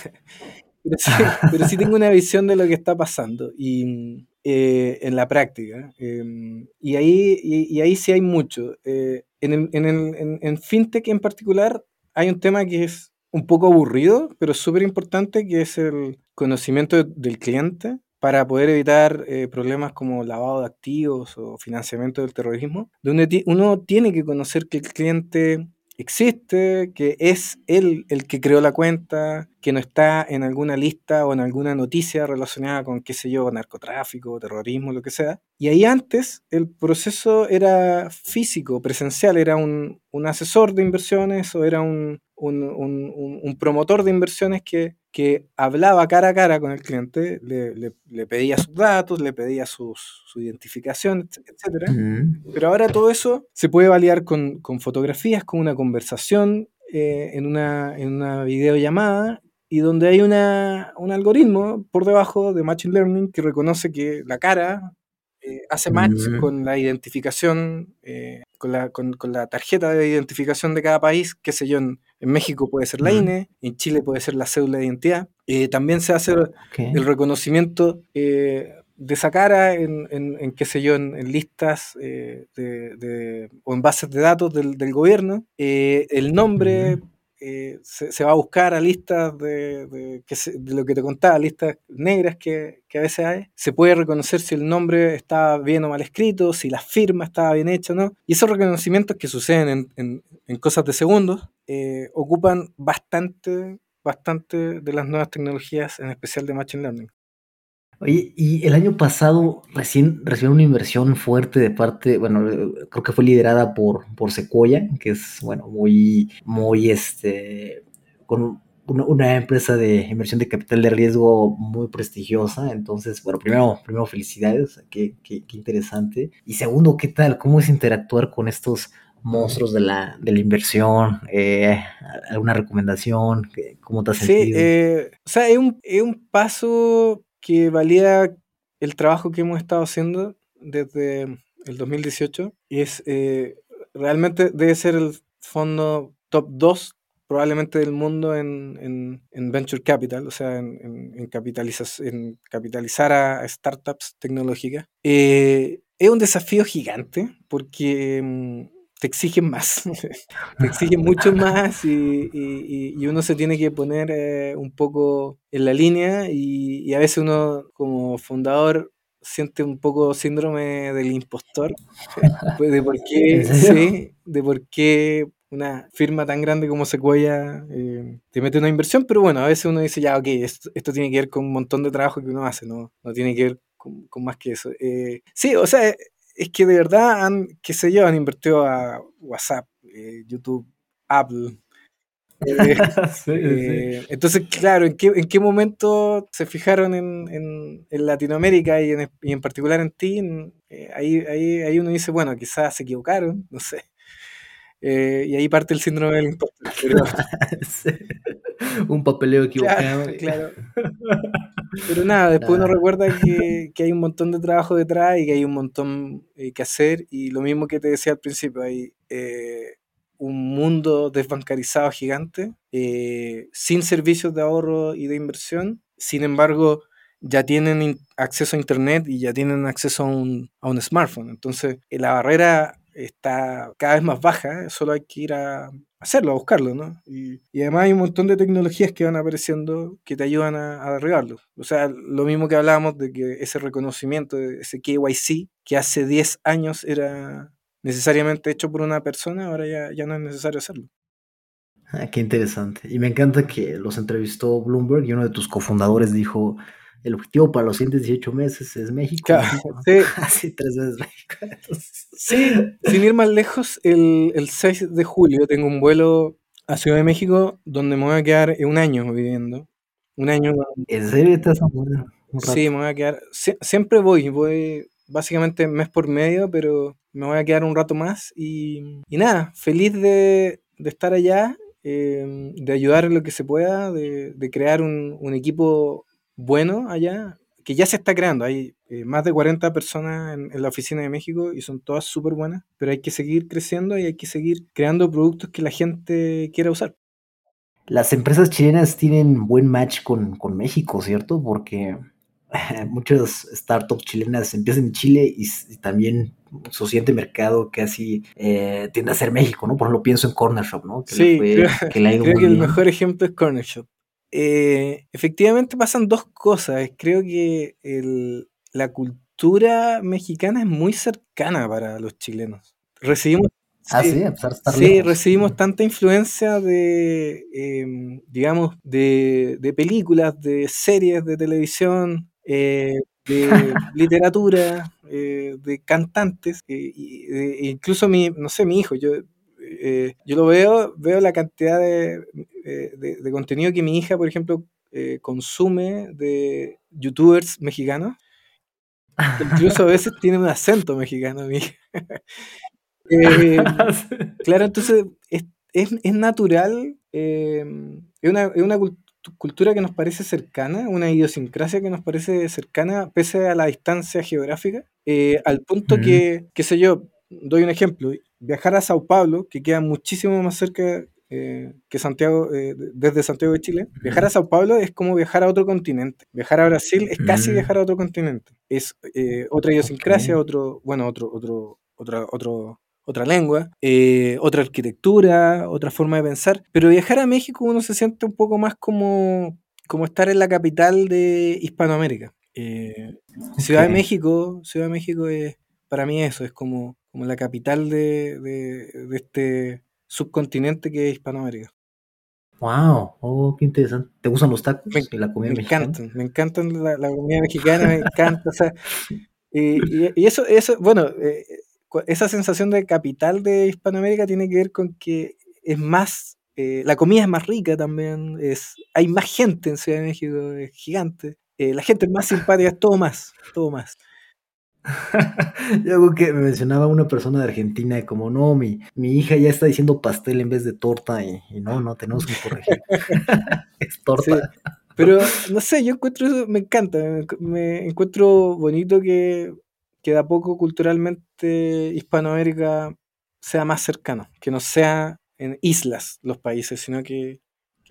pero, sí, pero, sí, tengo una visión de lo que está pasando y eh, en la práctica. Eh, y, ahí, y, y, ahí sí hay mucho. Eh, en, el, en, el, en, en FinTech en particular hay un tema que es un poco aburrido, pero súper importante, que es el conocimiento del cliente para poder evitar eh, problemas como lavado de activos o financiamiento del terrorismo, donde uno tiene que conocer que el cliente existe, que es él el que creó la cuenta, que no está en alguna lista o en alguna noticia relacionada con, qué sé yo, narcotráfico, terrorismo, lo que sea. Y ahí antes el proceso era físico, presencial, era un, un asesor de inversiones o era un, un, un, un promotor de inversiones que, que, hablaba cara a cara con el cliente, le, le, le pedía sus datos, le pedía sus, su identificación, etc. Pero ahora todo eso se puede validar con, con fotografías, con una conversación, eh, en, una, en una videollamada y donde hay una, un algoritmo por debajo de Machine Learning que reconoce que la cara eh, hace match con la identificación, eh, con, la, con, con, la tarjeta de identificación de cada país, qué sé yo, en, en México puede ser la. INE, en Chile puede ser la cédula de identidad. Eh, también se hace okay. el reconocimiento eh, de esa cara en, en, en, qué sé yo, en, en listas de, de, o en bases de datos del, del gobierno. el nombre... eh, se, va a buscar a listas de, que se, de, lo que te contaba, listas negras que, a veces hay. Se puede reconocer si el nombre está bien o mal escrito, si la firma estaba bien hecha o no. Y esos reconocimientos que suceden en, en, en cosas de segundos eh, ocupan bastante, bastante de las nuevas tecnologías, en especial de Machine Learning. Oye, y el año pasado recién recibió una inversión fuerte de parte, bueno, creo que fue liderada por, por Sequoia, que es, bueno, muy, muy, este, con una, una, empresa de inversión de capital de riesgo muy prestigiosa. Entonces, bueno, primero, primero felicidades, qué, qué, qué interesante. Y segundo, ¿qué tal? ¿Cómo es interactuar con estos monstruos de la, de la inversión? Eh, ¿Alguna recomendación? ¿Cómo te has sí, sentido? Eh, o sea, es un, es un paso que valida el trabajo que hemos estado haciendo desde el 2018 y es eh, realmente debe ser el fondo top 2 probablemente del mundo en, venture capital, o sea, en, en capitalizar a startups tecnológicas. Eh, es un desafío gigante porque mm, te exigen más, te exigen mucho más y, uno se tiene que poner eh, un poco en la línea y, a veces uno como fundador siente un poco síndrome del impostor pues, de por qué, sí, de por qué una firma tan grande como Sequoia eh, te mete una inversión, pero bueno, a veces uno dice, ya, ok, esto, tiene que ver con un montón de trabajo que uno hace, no, no tiene que ver con, más que eso. Eh, sí, o sea, es que de verdad han, qué sé yo, han invertido a WhatsApp, eh, YouTube, Apple. Entonces, claro, ¿en qué, ¿en qué momento se fijaron en, en, Latinoamérica y en, y en, particular en ti? ahí, ahí, ahí uno dice, bueno, quizás se equivocaron, no sé. Eh, y ahí parte el síndrome del impostor. Un papeleo equivocado. Claro, Pero nada, después uno recuerda que, hay un montón de trabajo detrás y que hay un montón eh, que hacer. Y lo mismo que te decía al principio, hay eh, un mundo desbancarizado gigante, sin servicios de ahorro y de inversión. Sin embargo, ya tienen acceso a Internet y ya tienen acceso a un, a un smartphone. Entonces, la barrera está cada vez más baja, solo hay que ir a hacerlo, a buscarlo, ¿no? Y, además hay un montón de tecnologías que van apareciendo que te ayudan a, a, derribarlo. O sea, lo mismo que hablábamos de que ese reconocimiento, ese KYC, que hace 10 años era necesariamente hecho por una persona, ahora ya, ya no es necesario hacerlo. Ah, qué interesante. Y me encanta que los entrevistó Bloomberg y uno de tus cofundadores dijo, el objetivo para los siguientes 18 meses es México. sí. Así tres veces México. sí, sin ir más lejos, el, 6 de julio tengo un vuelo a Ciudad de México donde me voy a quedar un año viviendo. Un año. ¿En serio estás Sí, me voy a quedar. siempre voy, voy básicamente mes por medio, pero me voy a quedar un rato más y, nada, feliz de, estar allá, eh, de ayudar en lo que se pueda, de, crear un, un, equipo bueno allá, que ya se está creando. Hay eh, más de 40 personas en, la oficina de México y son todas súper buenas, pero hay que seguir creciendo y hay que seguir creando productos que la gente quiera usar. Las empresas chilenas tienen buen match con, México, ¿cierto? Porque muchas startups chilenas empiezan en Chile y, también su siguiente mercado casi eh, tiende a ser México, ¿no? Por ejemplo, pienso en Corner Shop, ¿no? Que sí, creo, que el mejor ejemplo es Corner Shop. Eh, efectivamente pasan dos cosas. Creo que la cultura mexicana es muy cercana para los chilenos. Recibimos, ah, sí, sí, recibimos tanta influencia de, em, digamos, de, películas, de series de televisión, eh, de literatura, eh, de cantantes, incluso mi, no sé, mi hijo, yo eh, yo lo veo, veo la cantidad de, eh, contenido que mi hija, por ejemplo, eh, consume de youtubers mexicanos. Incluso a veces tiene un acento mexicano, mi hija. claro, entonces es, natural, es una, cultura que nos parece cercana, una idiosincrasia que nos parece cercana, pese a la distancia geográfica, al punto que, qué sé yo, doy un ejemplo, viajar a Sao Paulo, que queda muchísimo más cerca eh, que Santiago, eh, desde Santiago de Chile, viajar a Sao Paulo es como viajar a otro continente. Viajar a Brasil es casi mm. viajar a otro continente. Es eh, otra idiosincrasia, otro, bueno, otro, otro, otra, otro, otra lengua, otra arquitectura, otra forma de pensar. Pero viajar a México uno se siente un poco más como, como estar en la capital de Hispanoamérica. Ciudad de México, Ciudad de México es, para mí eso, es como como la capital de, este subcontinente que es Hispanoamérica. Wow, oh, qué interesante. ¿Te gustan los tacos me, y la comida me Encantan, me encantan la, comida mexicana, me encanta. y, eso, eso, bueno, eh, esa sensación de capital de Hispanoamérica tiene que ver con que es más, eh, la comida es más rica también, es, hay más gente en Ciudad de México, es gigante. Eh, la gente es más simpática, es todo más, todo más. Yo que me mencionaba una persona de Argentina como, no, mi, mi hija ya está diciendo pastel en vez de torta y, no, no, tenemos que corregir. es torta. Pero, no sé, yo encuentro eso, me encanta, me, encuentro bonito que, que de a poco culturalmente Hispanoamérica sea más cercano, que no sea en islas los países, sino que,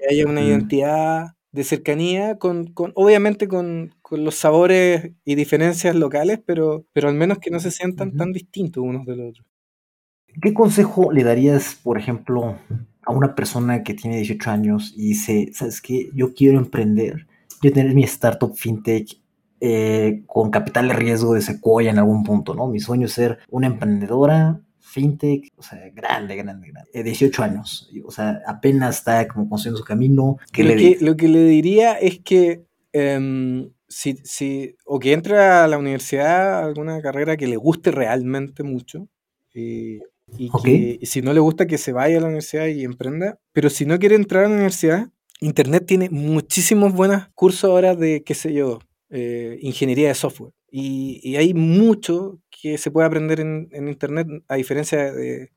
haya una mm. identidad de cercanía, con, obviamente con, los sabores y diferencias locales, pero, pero al menos que no se sientan tan distintos unos de los otros. ¿Qué consejo le darías, por ejemplo, a una persona que tiene 18 años y dice, ¿sabes qué? Yo quiero emprender, quiero tener mi startup fintech eh, con capital de riesgo de Sequoia en algún punto, ¿no? Mi sueño es ser una emprendedora fintech, o sea, grande, grande, grande. 18 eh, años, o sea, apenas está como construyendo su camino. ¿Qué lo, le que, lo que le diría es que em, si, si, o que entre a la universidad alguna carrera que le guste realmente mucho, y, y que si no le gusta que se vaya a la universidad y emprenda, pero si no quiere entrar a la universidad, Internet tiene muchísimos buenos cursos ahora de, qué sé yo, eh, ingeniería de software. Y, hay mucho que se puede aprender en, Internet, a diferencia de,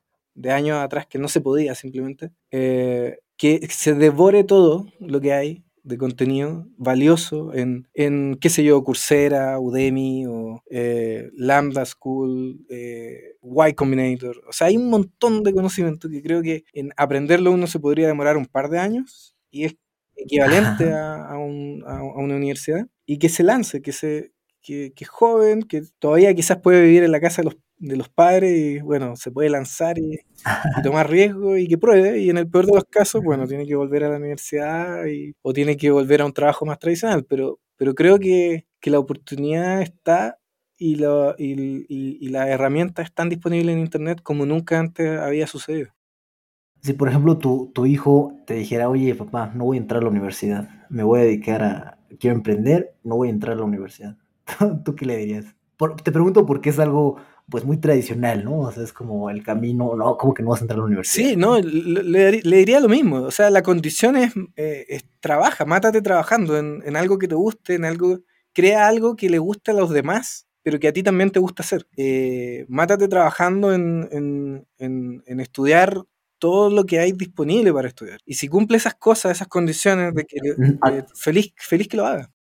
años atrás que no se podía simplemente. Eh, que se devore todo lo que hay de contenido valioso en, en qué sé yo, Coursera, Udemy o eh, Lambda School, Y Combinator. O sea, hay un montón de conocimiento que creo que en aprenderlo uno se podría demorar un par de años y es equivalente a, una universidad y que se lance, que, se, que, es joven, que todavía quizás puede vivir en la casa de los, de los padres y bueno, se puede lanzar y, tomar riesgo y que pruebe. Y en el peor de los casos, bueno, tiene que volver a la universidad y, o tiene que volver a un trabajo más tradicional, pero, pero creo que, que la oportunidad está y, la, y, y las herramientas están disponibles en Internet como nunca antes había sucedido. Si, por ejemplo, tu, tu hijo te dijera, oye, papá, no voy a entrar a la universidad, me voy a dedicar a, quiero emprender, no voy a entrar a la universidad, ¿tú qué le dirías? te pregunto porque es algo, pues, muy tradicional, ¿no? O sea, es como el camino, no, como que no vas a entrar a la universidad. Sí, no, le, diría lo mismo, o sea, la condición es, eh, trabaja, mátate trabajando en, en, algo que te guste, en algo, crea algo que le guste a los demás pero que a ti también te gusta hacer. Eh, mátate trabajando en, en, en, estudiar todo lo que hay disponible para estudiar. Y si cumple esas cosas, esas condiciones, de que, ah. feliz, feliz que lo haga.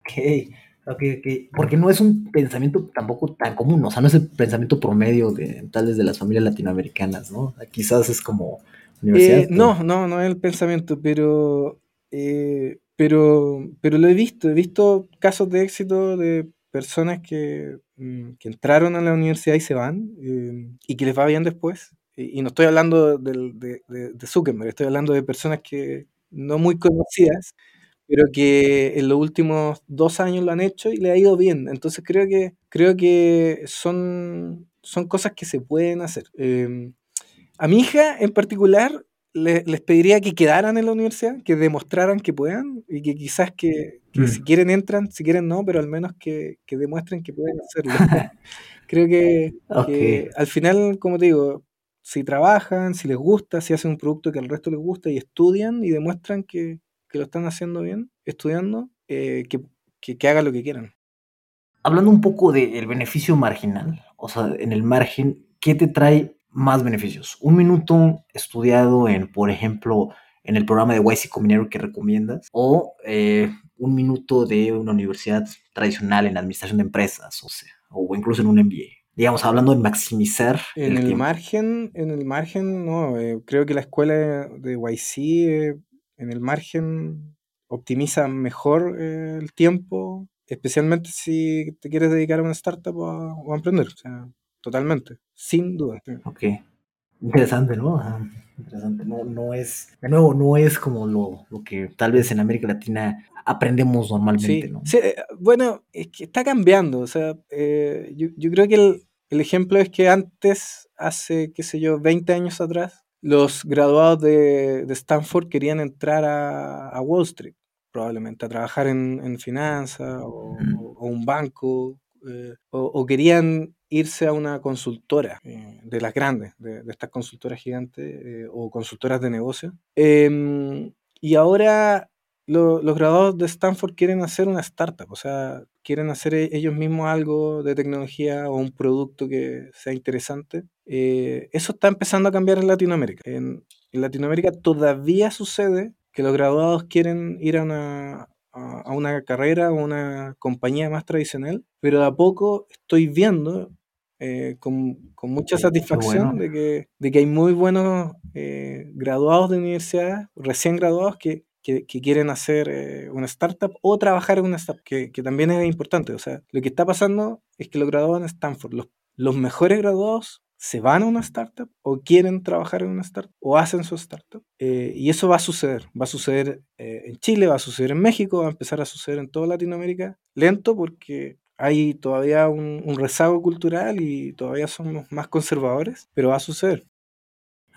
Ok, ok, ok. Porque no es un pensamiento tampoco tan común, o sea, no es el pensamiento promedio de tal de las familias latinoamericanas, ¿no? Quizás es como universidad. Eh, no, no, no es el pensamiento, pero, eh, pero, pero lo he visto, he visto casos de éxito de personas que, mm, que entraron a la universidad y se van eh, y que les va bien después y no estoy hablando de, de, de, Zuckerberg, estoy hablando de personas que no muy conocidas, pero que en los últimos dos años lo han hecho y le ha ido bien. Entonces creo que, creo que son, son cosas que se pueden hacer. Em, a mi hija en particular les pediría que quedaran en la universidad, que demostraran que puedan y que quizás que, si mm. quieren entran, si quieren no, pero al menos que, que demuestren que pueden hacerlo. creo que, que, al final, como te digo, si trabajan, si les gusta, si hacen un producto que al resto les gusta y estudian y demuestran que, lo están haciendo bien, estudiando, eh, que, que, hagan lo que quieran. Hablando un poco del beneficio marginal, o sea, en el margen, ¿qué te trae más beneficios? Un minuto estudiado en, por ejemplo, en el programa de YC Combinator que recomiendas, o eh, un minuto de una universidad tradicional en administración de empresas, o sea, o incluso en un MBA digamos, hablando de maximizar. En el, margen, en el margen, no, eh, creo que la escuela de YC en el margen optimiza mejor eh, el tiempo, especialmente si te quieres dedicar a una startup o a, emprender, o sea, totalmente, sin duda. Ok. Interesante, ¿no? interesante. No, no es, de nuevo, no es como lo, lo, que tal vez en América Latina aprendemos normalmente, ¿no? Sí, bueno, es que está cambiando. O sea, yo, yo, creo que el, el ejemplo es que antes, hace, qué sé yo, 20 años atrás, los graduados de, Stanford querían entrar a, Wall Street, probablemente, a trabajar en, finanzas o, un banco, eh, o, querían irse a una consultora eh, de las grandes, de, estas consultoras gigantes eh, o consultoras de negocio. Em, y ahora los graduados de Stanford quieren hacer una startup, o sea, quieren hacer e-, ellos mismos algo de tecnología o un producto que sea interesante. Eh, eso está empezando a cambiar en Latinoamérica. En, Latinoamérica todavía sucede que los graduados quieren ir a una, a, una carrera o una compañía más tradicional, pero de a poco estoy viendo eh, con, mucha satisfacción de, que, de que hay muy buenos eh, graduados de universidades, recién graduados, que, quieren hacer eh, una startup o trabajar en una startup, que, también es importante. O sea, lo que está pasando es que los graduados en Stanford, los, los mejores graduados se van a una startup o quieren trabajar en una startup o hacen su startup. y eso va a suceder. Va a suceder en Chile, va a suceder en México, va a empezar a suceder en toda Latinoamérica. Lento porque hay todavía un, rezago cultural y todavía somos más conservadores, pero va a suceder.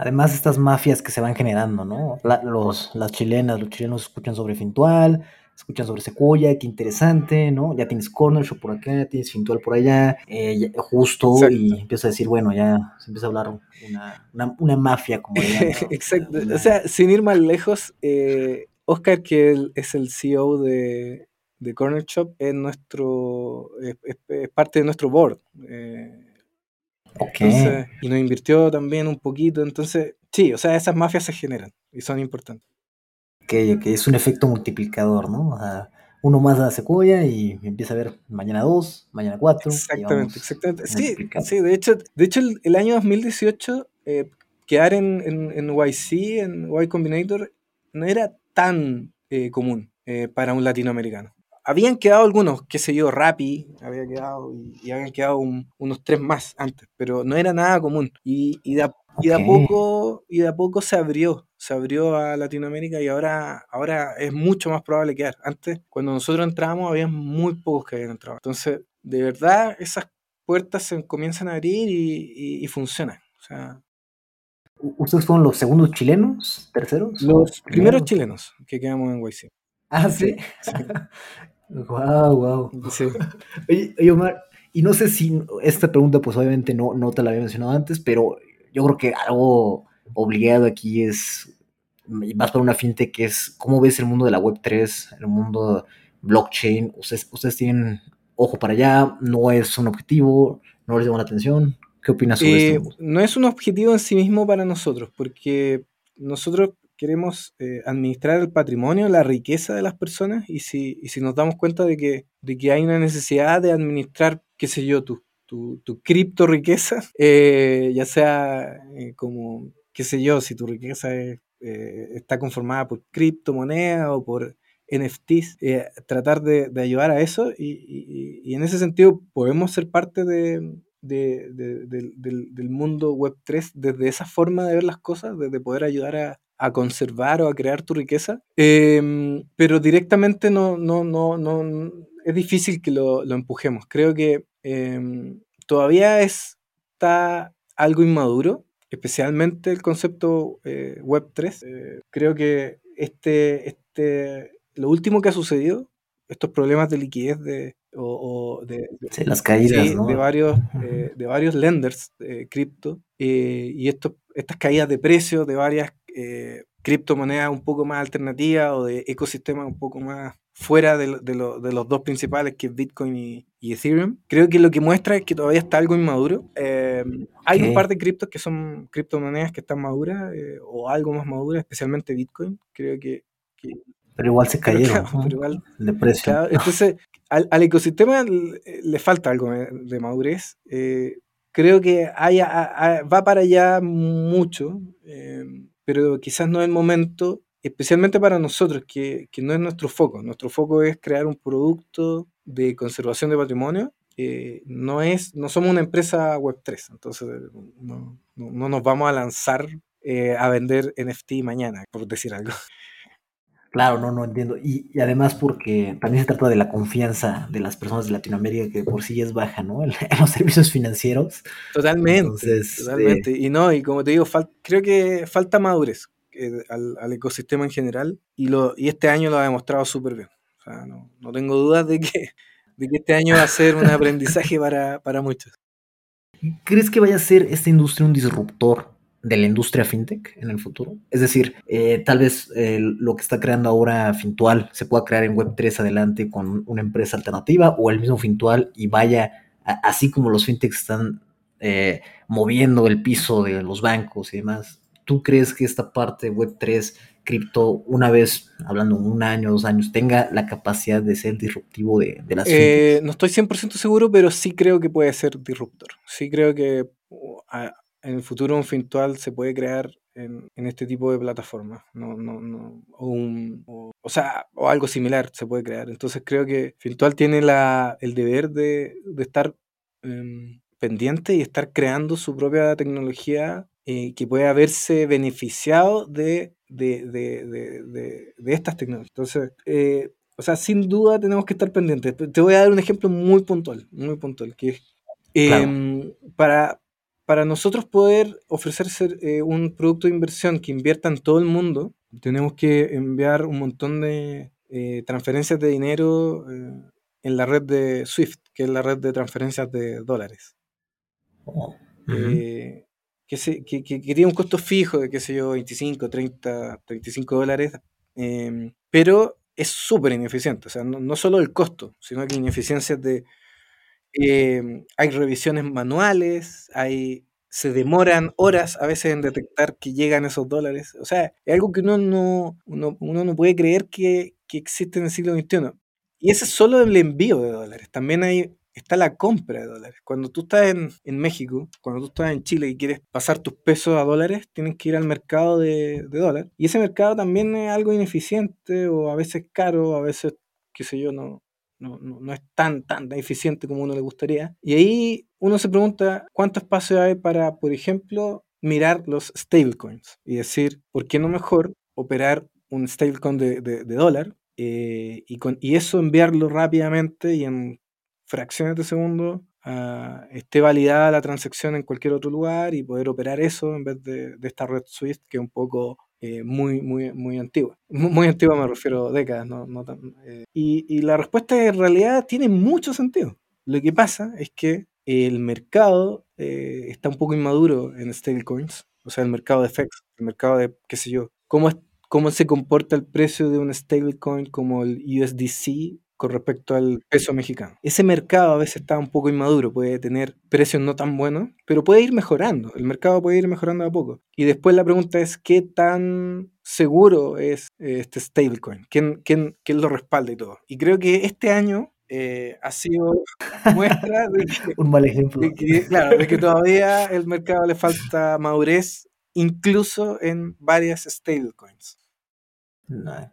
Además, estas mafias que se van generando, ¿no? los, las chilenas, los chilenos escuchan sobre Fintual, escuchan sobre Sequoia, qué interesante, ¿no? Ya tienes Corner Shop por acá, tienes Fintual por allá, eh, justo, y empieza a decir, bueno, ya se empieza a hablar una, una, mafia como Exacto, o sea, sin ir más lejos, eh, Oscar, que es el CEO de, de Corner Shop es nuestro es, parte de nuestro board. Eh, y nos invirtió también un poquito. Entonces, sí, o sea, esas mafias se generan y son importantes. Ok, ok, es un efecto multiplicador, ¿no? uno más a Sequoia y empieza a ver mañana dos, mañana cuatro. Exactamente, exactamente. Sí, sí, de hecho, de hecho el, año 2018, eh, quedar en, en, en, YC, en Y Combinator, no era tan eh, común eh, para un latinoamericano habían quedado algunos, qué sé yo, Rappi, había quedado, y, habían quedado unos tres más antes, pero no era nada común. Y, y, de, a, poco, y de a poco se abrió, se abrió a Latinoamérica y ahora, ahora es mucho más probable quedar. Antes, cuando nosotros entramos, había muy pocos que habían entrado. Entonces, de verdad, esas puertas se comienzan a abrir y, funcionan. O sea, ¿Ustedes fueron los segundos chilenos? ¿Terceros? Los primeros chilenos que quedamos en YC. Ah, sí. Wow, wow. Sí. Oye, Omar, y no sé si esta pregunta, pues obviamente no, no te la había mencionado antes, pero yo creo que algo obligado aquí es, más para una fintech, que es cómo ves el mundo de la Web3, el mundo blockchain. Ustedes, ustedes tienen ojo para allá, no es un objetivo, no les llama la atención. ¿Qué opinas sobre esto? Eh, no es un objetivo en sí mismo para nosotros, porque nosotros queremos eh, administrar el patrimonio, la riqueza de las personas y si, y si nos damos cuenta de que, de que hay una necesidad de administrar, qué sé yo, tu, tu, tu cripto riqueza, eh, ya sea eh, como, qué sé yo, si tu riqueza está conformada por criptomonedas o por NFTs, tratar de, de, ayudar a eso y, y, y en ese sentido podemos ser parte de, de, de, del, del, mundo web 3 desde esa forma de ver las cosas, desde poder ayudar a, a conservar o a crear tu riqueza, em, pero directamente no, no, no, no, es difícil que lo, lo empujemos. Creo que em, todavía está algo inmaduro, especialmente el concepto eh, Web3. Eh, creo que este, este, lo último que ha sucedido, estos problemas de liquidez de, o, de, las caídas de, varios, eh, de varios lenders de cripto y estos, estas caídas de precios de varias eh, criptomonedas un poco más alternativas o de ecosistemas un poco más fuera de, los dos principales, que es Bitcoin y, Ethereum. Creo que lo que muestra es que todavía está algo inmaduro. Eh, hay un par de criptos que son criptomonedas que están maduras eh, o algo más maduras, especialmente Bitcoin. Creo que... pero igual se cayeron de precio. entonces, al, ecosistema le, falta algo de, madurez. creo que haya, va para allá mucho pero quizás no es el momento, especialmente para nosotros, que, no es nuestro foco. Nuestro foco es crear un producto de conservación de patrimonio. Eh, no, es, no somos una empresa Web3, entonces no, nos vamos a lanzar eh, a vender NFT mañana, por decir algo. Claro, no, no entiendo. Y, además porque también se trata de la confianza de las personas de Latinoamérica que por sí es baja, ¿no? En, los servicios financieros. Totalmente. totalmente. Y no, y como te digo, creo que falta madurez eh, al, ecosistema en general y, lo, y este año lo ha demostrado súper bien. O sea, no, no, tengo dudas de que, de que este año va a ser un aprendizaje para, para muchos. ¿Crees que vaya a ser esta industria un disruptor de la industria fintech en el futuro. Es decir, eh, tal vez eh, lo que está creando ahora Fintual se pueda crear en Web3 adelante con una empresa alternativa o el mismo Fintual y vaya, así como los fintechs están eh, moviendo el piso de los bancos y demás. ¿Tú crees que esta parte de Web3 cripto, una vez, hablando un año, dos años, tenga la capacidad de ser disruptivo de, de las eh, No estoy 100% seguro, pero sí creo que puede ser disruptor. Sí creo que uh, en el futuro un fintual se puede crear en, este tipo de plataformas. No, no, no, o, o, sea, o algo similar se puede crear. Entonces creo que Fintual tiene la, el deber de, de estar em, pendiente y estar creando su propia tecnología eh, que pueda haberse beneficiado de, de, de, de estas tecnologías. Entonces, eh, o sea, sin duda tenemos que estar pendientes. Te voy a dar un ejemplo muy puntual, muy puntual, que es em, para, para nosotros poder ofrecer eh, un producto de inversión que invierta en todo el mundo, tenemos que enviar un montón de transferencias de dinero en la red de SWIFT, que es la red de transferencias de dólares. Oh, que, tiene un costo fijo de, qué sé yo, 25, 30, 35 dólares, em, pero es súper ineficiente. O sea, no, solo el costo, sino que ineficiencias de... Em, hay revisiones manuales, hay se demoran horas a veces en detectar que llegan esos dólares. O sea, es algo que uno no, uno, no puede creer que, que, existe en el siglo XXI. Y ese es solo el envío de dólares. También hay está la compra de dólares. Cuando tú estás en, México, cuando tú estás en Chile y quieres pasar tus pesos a dólares, tienes que ir al mercado de, de dólar. Y ese mercado también es algo ineficiente o a veces caro, a veces, qué sé yo, no, no, no, es tan, tan eficiente como uno le gustaría. Y ahí uno se pregunta cuánto espacio hay para, por ejemplo, mirar los stablecoins y decir, ¿por qué no mejor operar un stablecoin de, de, dólar eh, y, con, y eso enviarlo rápidamente y en fracciones de segundo ah, esté validada la transacción en cualquier otro lugar y poder operar eso en vez de, esta red Swift que es un poco eh, muy, muy, muy antigua. Muy, antigua me refiero a décadas, no, eh, y, la respuesta en realidad tiene mucho sentido. Lo que pasa es que el mercado eh, está un poco inmaduro en stablecoins, o sea, el mercado de FX, el mercado de, qué sé yo, cómo, cómo se comporta el precio de un stablecoin como el USDC con respecto al peso mexicano. Ese mercado a veces está un poco inmaduro, puede tener precios no tan buenos, pero puede ir mejorando, el mercado puede ir mejorando a poco. Y después la pregunta es, ¿qué tan seguro es eh, este stablecoin? ¿Quién, quién, quién lo respalda y todo? Y creo que este año eh, ha sido muestra de que, un mal ejemplo. claro, de que todavía el mercado le falta madurez, incluso en varias stablecoins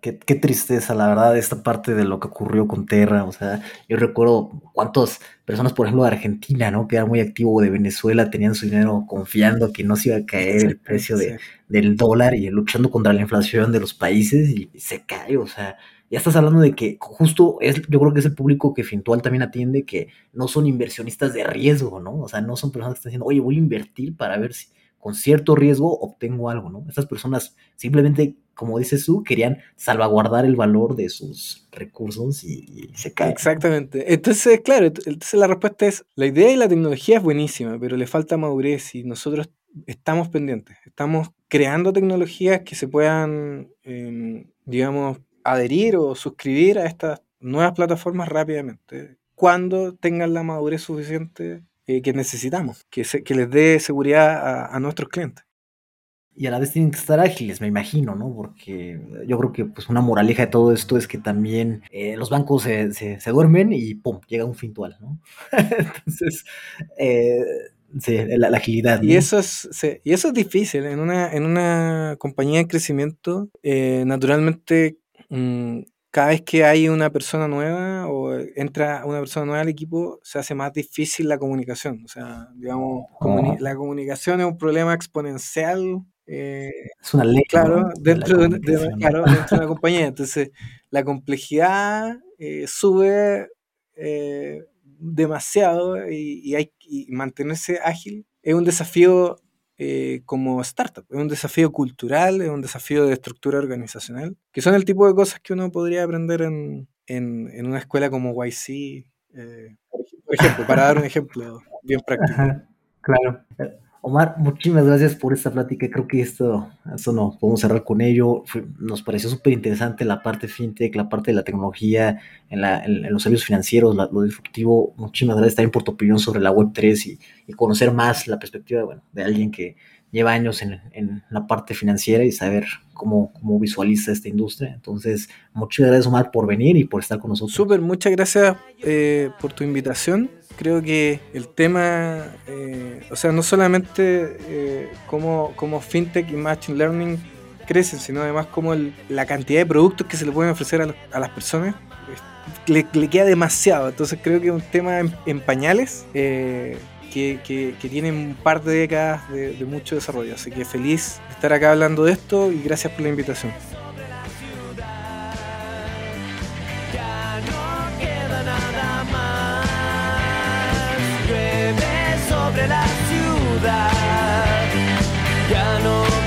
qué, tristeza, la verdad, esta parte de lo que ocurrió con Terra. O sea, yo recuerdo cuántas personas, por ejemplo, de Argentina, ¿no? Que era muy activo, de Venezuela, tenían su dinero confiando que no se iba a caer el precio de, del dólar y luchando contra la inflación de los países y, se cae. O sea, ya estás hablando de que justo es, yo creo que es el público que Fintual también atiende, que no son inversionistas de riesgo, ¿no? O sea, no son personas que están diciendo, oye, voy a invertir para ver si con cierto riesgo obtengo algo, ¿no? Estas personas simplemente como dices tú, querían salvaguardar el valor de sus recursos y, se cae. Exactamente. Entonces, claro, entonces la respuesta es, la idea y la tecnología es buenísima, pero le falta madurez y nosotros estamos pendientes. Estamos creando tecnologías que se puedan, em, digamos, adherir o suscribir a estas nuevas plataformas rápidamente, cuando tengan la madurez suficiente eh, que necesitamos, que, que les dé seguridad a nuestros clientes y a la vez tienen que estar ágiles, me imagino, ¿no? Porque yo creo que pues una moraleja de todo esto es que también eh, los bancos se, se, duermen y ¡pum! llega un fintual, ¿no? Entonces, eh, sí, la, agilidad. Y, eso es, y eso es difícil. En una, en una compañía de crecimiento, naturalmente, mm, cada vez que hay una persona nueva o entra una persona nueva al equipo, se hace más difícil la comunicación. O sea, digamos, oh. la comunicación es un problema exponencial eh, es una ley. Claro, dentro, de, claro dentro de la compañía. Entonces, la complejidad eh, sube eh, demasiado y, hay, mantenerse ágil es un desafío como startup, es un desafío cultural, es un desafío de estructura organizacional, que son el tipo de cosas que uno podría aprender en, en, en una escuela como YC, por ejemplo, para dar un ejemplo bien práctico. claro. Omar, muchísimas gracias por esta plática. Creo que esto, esto no, podemos cerrar con ello. nos pareció súper interesante la parte fintech, la parte de la tecnología, en, la, en, los servicios financieros, lo disruptivo. Muchísimas gracias también por tu opinión sobre la Web3 y, y conocer más la perspectiva bueno, de alguien que lleva años en, en la parte financiera y saber cómo, cómo, visualiza esta industria. Entonces, muchas gracias Omar por venir y por estar con nosotros. Súper, muchas gracias eh, por tu invitación. Creo que el tema, eh, o sea, no solamente eh, cómo, cómo FinTech y Machine Learning crecen, sino además cómo el, la cantidad de productos que se le pueden ofrecer a, a las personas le, le, queda demasiado. Entonces creo que es un tema en, en pañales eh, que, tienen un par de décadas de, mucho desarrollo. Así que feliz de estar acá hablando de esto y gracias por la invitación. la ciudad. Ya no